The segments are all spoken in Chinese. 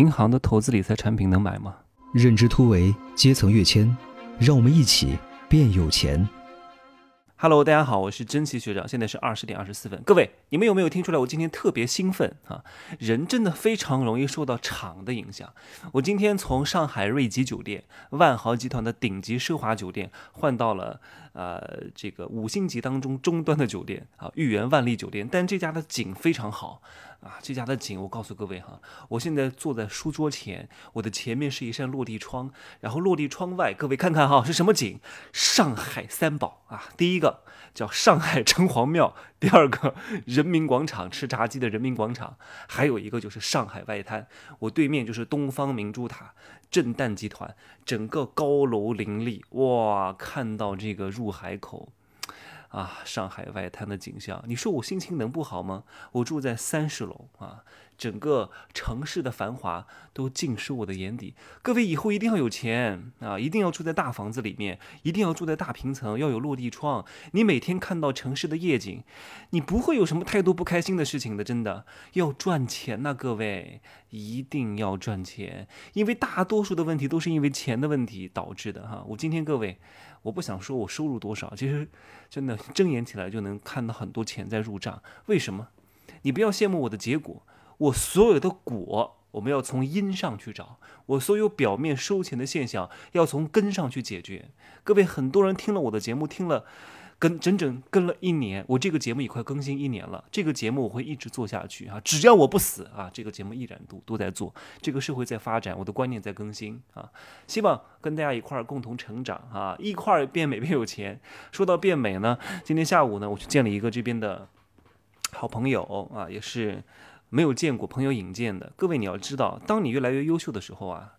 银行的投资理财产品能买吗？认知突围，阶层跃迁，让我们一起变有钱。Hello，大家好，我是真奇学长，现在是二十点二十四分。各位，你们有没有听出来？我今天特别兴奋啊！人真的非常容易受到场的影响。我今天从上海瑞吉酒店、万豪集团的顶级奢华酒店换到了呃这个五星级当中中端的酒店啊，豫园万丽酒店。但这家的景非常好啊，这家的景我告诉各位哈，我现在坐在书桌前，我的前面是一扇落地窗，然后落地窗外，各位看看哈是什么景？上海三宝啊，第一个。叫上海城隍庙，第二个人人民广场吃炸鸡的人民广场，还有一个就是上海外滩。我对面就是东方明珠塔、震旦集团，整个高楼林立，哇，看到这个入海口。啊，上海外滩的景象，你说我心情能不好吗？我住在三十楼啊，整个城市的繁华都尽收我的眼底。各位以后一定要有钱啊，一定要住在大房子里面，一定要住在大平层，要有落地窗。你每天看到城市的夜景，你不会有什么太多不开心的事情的。真的要赚钱呐、各位一定要赚钱，因为大多数的问题都是因为钱的问题导致的哈。我今天各位。我不想说我收入多少，其实真的睁眼起来就能看到很多钱在入账。为什么？你不要羡慕我的结果，我所有的果我们要从因上去找，我所有表面收钱的现象要从根上去解决。各位，很多人听了我的节目，听了。跟整整跟了一年，我这个节目也快更新一年了。这个节目我会一直做下去啊，只要我不死啊，这个节目依然都都在做。这个社会在发展，我的观念在更新啊，希望跟大家一块儿共同成长啊，一块儿变美变有钱。说到变美呢，今天下午呢，我去见了一个这边的好朋友啊，也是没有见过朋友引荐的。各位你要知道，当你越来越优秀的时候啊。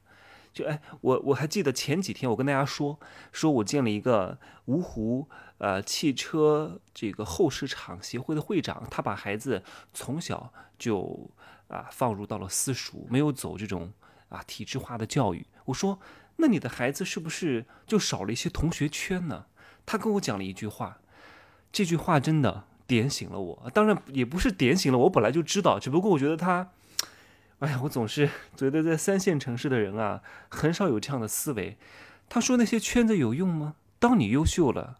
就哎，我我还记得前几天我跟大家说，说我见了一个芜湖呃汽车这个后市场协会的会长，他把孩子从小就啊放入到了私塾，没有走这种啊体制化的教育。我说，那你的孩子是不是就少了一些同学圈呢？他跟我讲了一句话，这句话真的点醒了我。当然也不是点醒了我，本来就知道，只不过我觉得他。哎呀，我总是觉得在三线城市的人啊，很少有这样的思维。他说那些圈子有用吗？当你优秀了，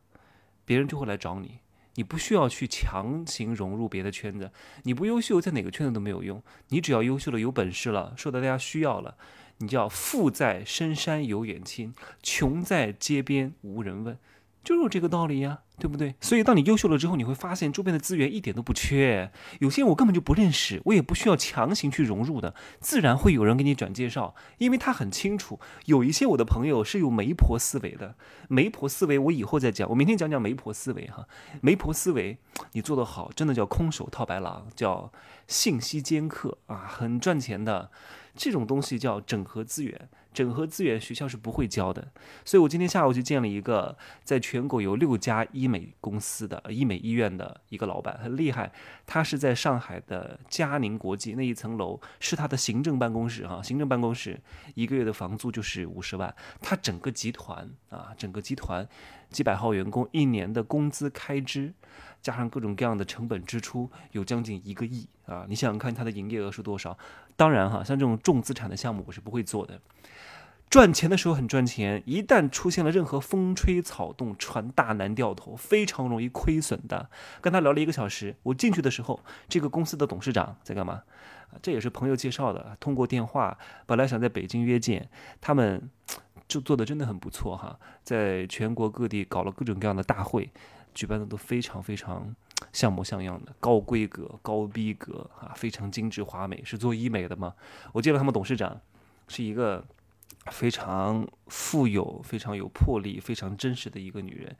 别人就会来找你，你不需要去强行融入别的圈子。你不优秀，在哪个圈子都没有用。你只要优秀了，有本事了，受到大家需要了，你叫富在深山有远亲，穷在街边无人问，就是这个道理呀。对不对？所以当你优秀了之后，你会发现周边的资源一点都不缺，有些人我根本就不认识，我也不需要强行去融入的，自然会有人给你转介绍，因为他很清楚，有一些我的朋友是有媒婆思维的，媒婆思维我以后再讲，我明天讲讲媒婆思维哈，媒婆思维你做得好，真的叫空手套白狼，叫信息尖刻啊，很赚钱的。这种东西叫整合资源，整合资源学校是不会教的。所以我今天下午就见了一个在全国有六家医美公司的医美医院的一个老板，很厉害。他是在上海的嘉宁国际那一层楼是他的行政办公室哈，行政办公室一个月的房租就是五十万。他整个集团啊，整个集团几百号员工一年的工资开支。加上各种各样的成本支出，有将近一个亿啊！你想想看，它的营业额是多少？当然哈，像这种重资产的项目，我是不会做的。赚钱的时候很赚钱，一旦出现了任何风吹草动，船大难掉头，非常容易亏损的。跟他聊了一个小时，我进去的时候，这个公司的董事长在干嘛？这也是朋友介绍的，通过电话，本来想在北京约见，他们就做的真的很不错哈，在全国各地搞了各种各样的大会。举办的都非常非常像模像样的，高规格、高逼格啊，非常精致华美。是做医美的吗？我见了他们董事长，是一个非常富有、非常有魄力、非常真实的一个女人，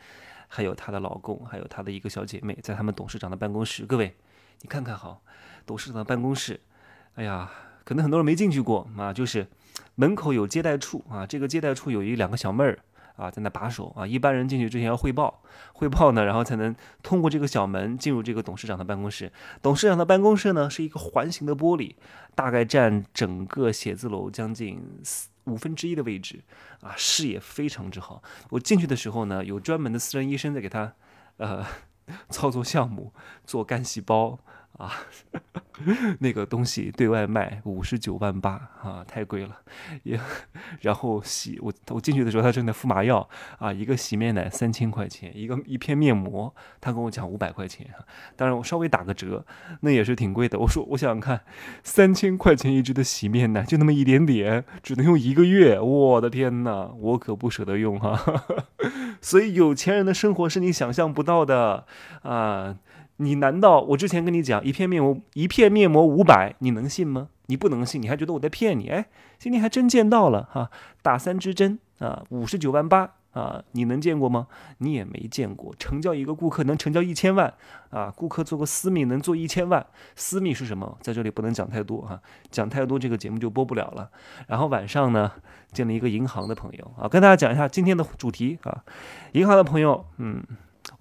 还有她的老公，还有她的一个小姐妹，在他们董事长的办公室。各位，你看看哈，董事长的办公室，哎呀，可能很多人没进去过啊，就是门口有接待处啊，这个接待处有一两个小妹儿。啊，在那把守啊，一般人进去之前要汇报，汇报呢，然后才能通过这个小门进入这个董事长的办公室。董事长的办公室呢是一个环形的玻璃，大概占整个写字楼将近五分之一的位置，啊，视野非常之好。我进去的时候呢，有专门的私人医生在给他，呃，操作项目，做干细胞，啊，那个东西对外卖五十九万八啊，太贵了。也然后洗我我进去的时候，他正在敷麻药啊，一个洗面奶三千块钱，一个一片面膜，他跟我讲五百块钱。当然我稍微打个折，那也是挺贵的。我说我想想看，三千块钱一支的洗面奶就那么一点点，只能用一个月，我的天哪，我可不舍得用哈。所以有钱人的生活是你想象不到的啊。你难道我之前跟你讲一片面膜一片面膜五百，你能信吗？你不能信，你还觉得我在骗你？哎，今天还真见到了哈，打三支针啊，五十九万八啊，你能见过吗？你也没见过，成交一个顾客能成交一千万啊，顾客做个私密能做一千万，私密是什么？在这里不能讲太多哈，讲太多这个节目就播不了了。然后晚上呢，见了一个银行的朋友啊，跟大家讲一下今天的主题啊，银行的朋友，嗯。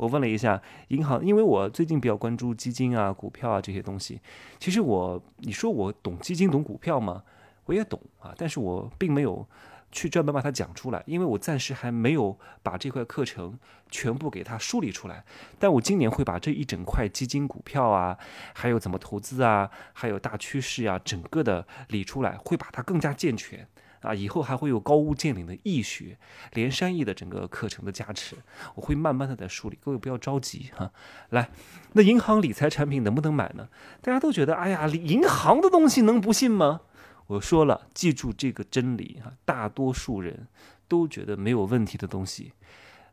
我问了一下银行，因为我最近比较关注基金啊、股票啊这些东西。其实我，你说我懂基金、懂股票吗？我也懂啊，但是我并没有去专门把它讲出来，因为我暂时还没有把这块课程全部给它梳理出来。但我今年会把这一整块基金、股票啊，还有怎么投资啊，还有大趋势啊，整个的理出来，会把它更加健全。啊，以后还会有高屋建瓴的易学，连山易的整个课程的加持，我会慢慢的在梳理，各位不要着急哈。来，那银行理财产品能不能买呢？大家都觉得，哎呀，银行的东西能不信吗？我说了，记住这个真理啊，大多数人都觉得没有问题的东西，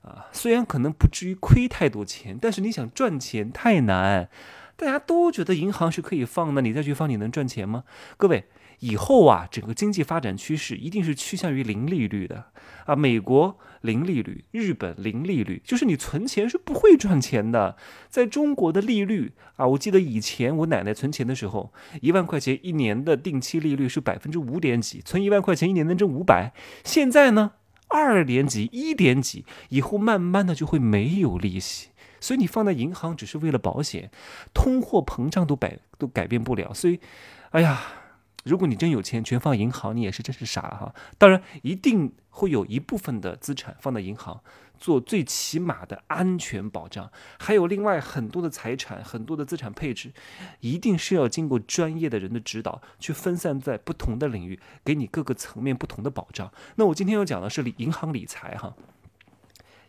啊，虽然可能不至于亏太多钱，但是你想赚钱太难。大家都觉得银行是可以放的，你再去放，你能赚钱吗？各位。以后啊，整个经济发展趋势一定是趋向于零利率的啊！美国零利率，日本零利率，就是你存钱是不会赚钱的。在中国的利率啊，我记得以前我奶奶存钱的时候，一万块钱一年的定期利率是百分之五点几，存一万块钱一年能挣五百。现在呢，二点几、一点几，以后慢慢的就会没有利息。所以你放在银行只是为了保险，通货膨胀都改都改变不了。所以，哎呀。如果你真有钱，全放银行，你也是真是傻了哈。当然，一定会有一部分的资产放在银行，做最起码的安全保障。还有另外很多的财产，很多的资产配置，一定是要经过专业的人的指导，去分散在不同的领域，给你各个层面不同的保障。那我今天要讲的是理银行理财哈。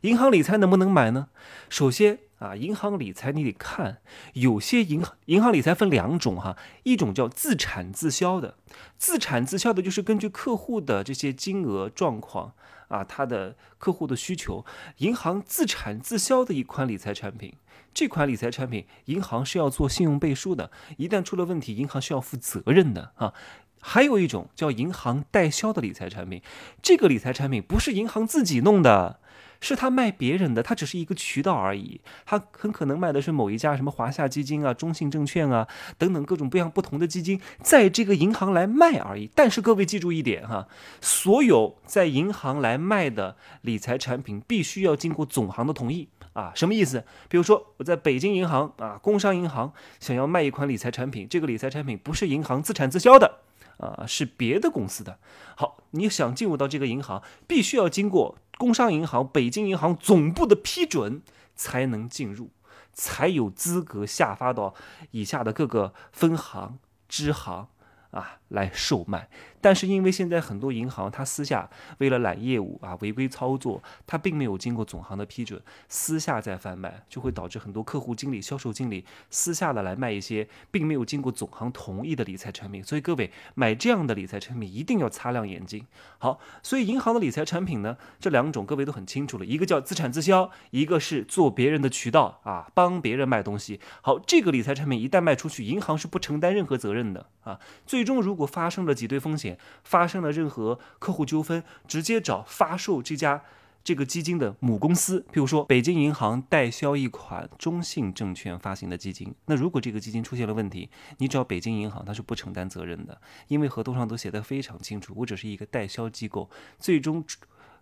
银行理财能不能买呢？首先啊，银行理财你得看，有些银行银行理财分两种哈，一种叫自产自销的，自产自销的就是根据客户的这些金额状况啊，他的客户的需求，银行自产自销的一款理财产品。这款理财产品，银行是要做信用背书的，一旦出了问题，银行是要负责任的啊。还有一种叫银行代销的理财产品，这个理财产品不是银行自己弄的。是他卖别人的，他只是一个渠道而已。他很可能卖的是某一家什么华夏基金啊、中信证券啊等等各种各样不同的基金，在这个银行来卖而已。但是各位记住一点哈，所有在银行来卖的理财产品，必须要经过总行的同意啊。什么意思？比如说我在北京银行啊、工商银行想要卖一款理财产品，这个理财产品不是银行自产自销的啊，是别的公司的。好，你想进入到这个银行，必须要经过。工商银行、北京银行总部的批准才能进入，才有资格下发到以下的各个分行、支行啊来售卖。但是因为现在很多银行，它私下为了揽业务啊，违规操作，它并没有经过总行的批准，私下在贩卖，就会导致很多客户经理、销售经理私下的来卖一些并没有经过总行同意的理财产品。所以各位买这样的理财产品一定要擦亮眼睛。好，所以银行的理财产品呢，这两种各位都很清楚了，一个叫资产自销，一个是做别人的渠道啊，帮别人卖东西。好，这个理财产品一旦卖出去，银行是不承担任何责任的啊。最最终如果发生了挤兑风险，发生了任何客户纠纷，直接找发售这家这个基金的母公司，比如说北京银行代销一款中信证券发行的基金，那如果这个基金出现了问题，你找北京银行，它是不承担责任的，因为合同上都写的非常清楚，我只是一个代销机构，最终。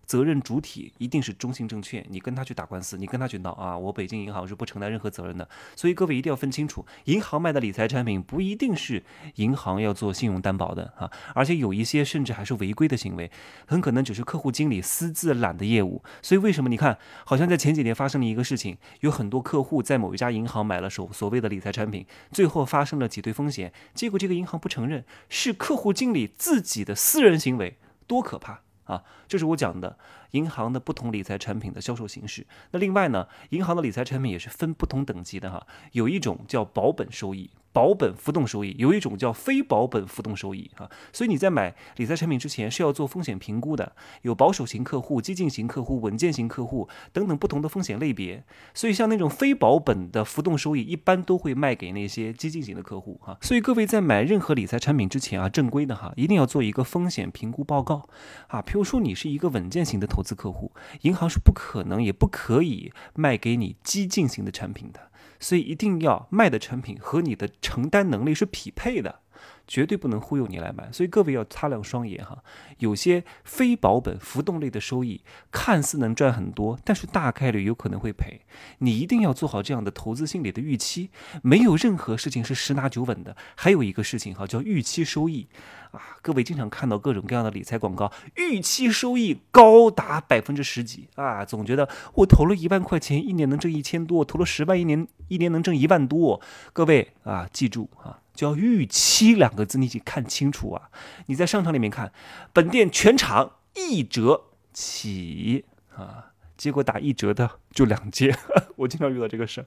责任主体一定是中信证券，你跟他去打官司，你跟他去闹啊，我北京银行是不承担任何责任的。所以各位一定要分清楚，银行卖的理财产品不一定是银行要做信用担保的啊，而且有一些甚至还是违规的行为，很可能只是客户经理私自揽的业务。所以为什么你看，好像在前几年发生了一个事情，有很多客户在某一家银行买了所所谓的理财产品，最后发生了挤兑风险，结果这个银行不承认，是客户经理自己的私人行为，多可怕！啊，这是我讲的银行的不同理财产品的销售形式。那另外呢，银行的理财产品也是分不同等级的哈，有一种叫保本收益。保本浮动收益有一种叫非保本浮动收益啊，所以你在买理财产品之前是要做风险评估的，有保守型客户、激进型客户、稳健型客户等等不同的风险类别。所以像那种非保本的浮动收益，一般都会卖给那些激进型的客户哈。所以各位在买任何理财产品之前啊，正规的哈，一定要做一个风险评估报告啊。譬如说你是一个稳健型的投资客户，银行是不可能也不可以卖给你激进型的产品的。所以一定要卖的产品和你的承担能力是匹配的。绝对不能忽悠你来买，所以各位要擦亮双眼哈。有些非保本浮动类的收益，看似能赚很多，但是大概率有可能会赔。你一定要做好这样的投资心理的预期。没有任何事情是十拿九稳的。还有一个事情哈，叫预期收益啊。各位经常看到各种各样的理财广告，预期收益高达百分之十几啊，总觉得我投了一万块钱，一年能挣一千多；投了十万，一年一年能挣一万多。各位啊，记住啊。叫预期两个字，你得看清楚啊！你在商场里面看，本店全场一折起啊，结果打一折的就两件，我经常遇到这个事儿。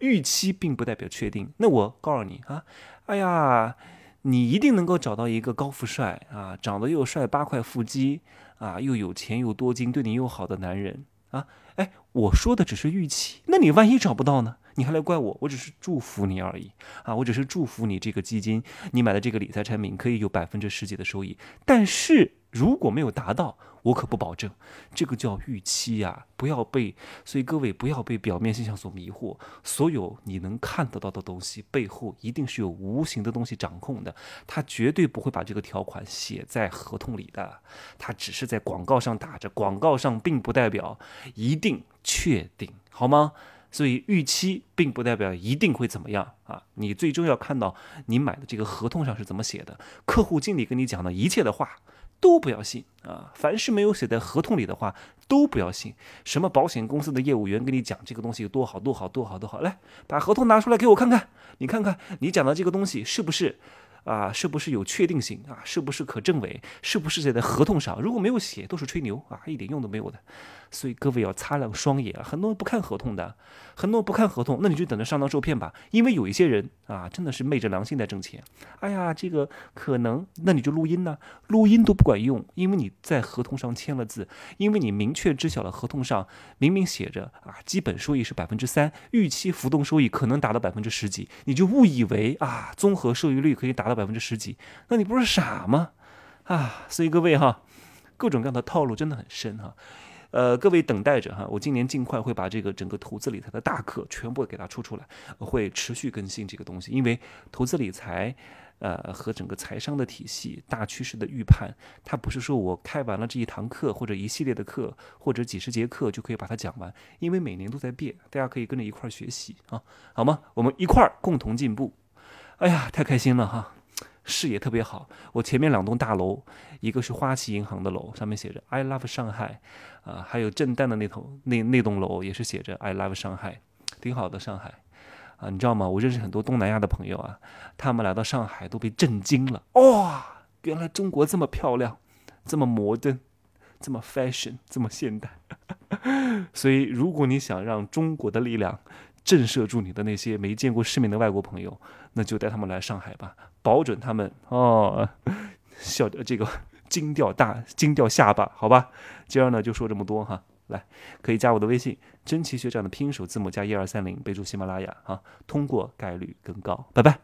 预期并不代表确定。那我告诉你啊，哎呀，你一定能够找到一个高富帅啊，长得又帅，八块腹肌啊，又有钱又多金，对你又好的男人啊。哎，我说的只是预期，那你万一找不到呢？你还来怪我？我只是祝福你而已啊！我只是祝福你这个基金，你买的这个理财产品可以有百分之十几的收益。但是如果没有达到，我可不保证。这个叫预期呀，不要被所以各位不要被表面现象所迷惑。所有你能看得到的东西背后，一定是有无形的东西掌控的。他绝对不会把这个条款写在合同里的，他只是在广告上打着，广告上并不代表一定确定，好吗？所以预期并不代表一定会怎么样啊！你最终要看到你买的这个合同上是怎么写的，客户经理跟你讲的一切的话都不要信啊！凡是没有写在合同里的话都不要信。什么保险公司的业务员跟你讲这个东西有多好多好多好多好，来把合同拿出来给我看看，你看看你讲的这个东西是不是？啊，是不是有确定性啊？是不是可证伪？是不是写在合同上？如果没有写，都是吹牛啊，一点用都没有的。所以各位要擦亮双眼啊！很多人不看合同的，很多人不看合同，那你就等着上当受骗吧。因为有一些人啊，真的是昧着良心在挣钱。哎呀，这个可能，那你就录音呢，录音都不管用，因为你在合同上签了字，因为你明确知晓了合同上明明写着啊，基本收益是百分之三，预期浮动收益可能达到百分之十几，你就误以为啊，综合收益率可以达到。百分之十几，那你不是傻吗？啊，所以各位哈，各种各样的套路真的很深哈。呃，各位等待着哈，我今年尽快会把这个整个投资理财的大课全部给它出出来，会持续更新这个东西。因为投资理财，呃，和整个财商的体系、大趋势的预判，它不是说我开完了这一堂课或者一系列的课或者几十节课就可以把它讲完，因为每年都在变，大家可以跟着一块儿学习啊，好吗？我们一块儿共同进步。哎呀，太开心了哈！视野特别好，我前面两栋大楼，一个是花旗银行的楼，上面写着 “I love 上海”，啊，还有震旦的那头那那栋楼也是写着 “I love 上海”，挺好的上海，啊，你知道吗？我认识很多东南亚的朋友啊，他们来到上海都被震惊了，哇，原来中国这么漂亮，这么摩登，这么 fashion，这么现代。所以，如果你想让中国的力量震慑住你的那些没见过世面的外国朋友，那就带他们来上海吧。保准他们哦，笑这个惊掉大惊掉下巴，好吧。今儿呢就说这么多哈，来可以加我的微信，真奇学长的拼音首字母加一二三零，备注喜马拉雅哈，通过概率更高，拜拜。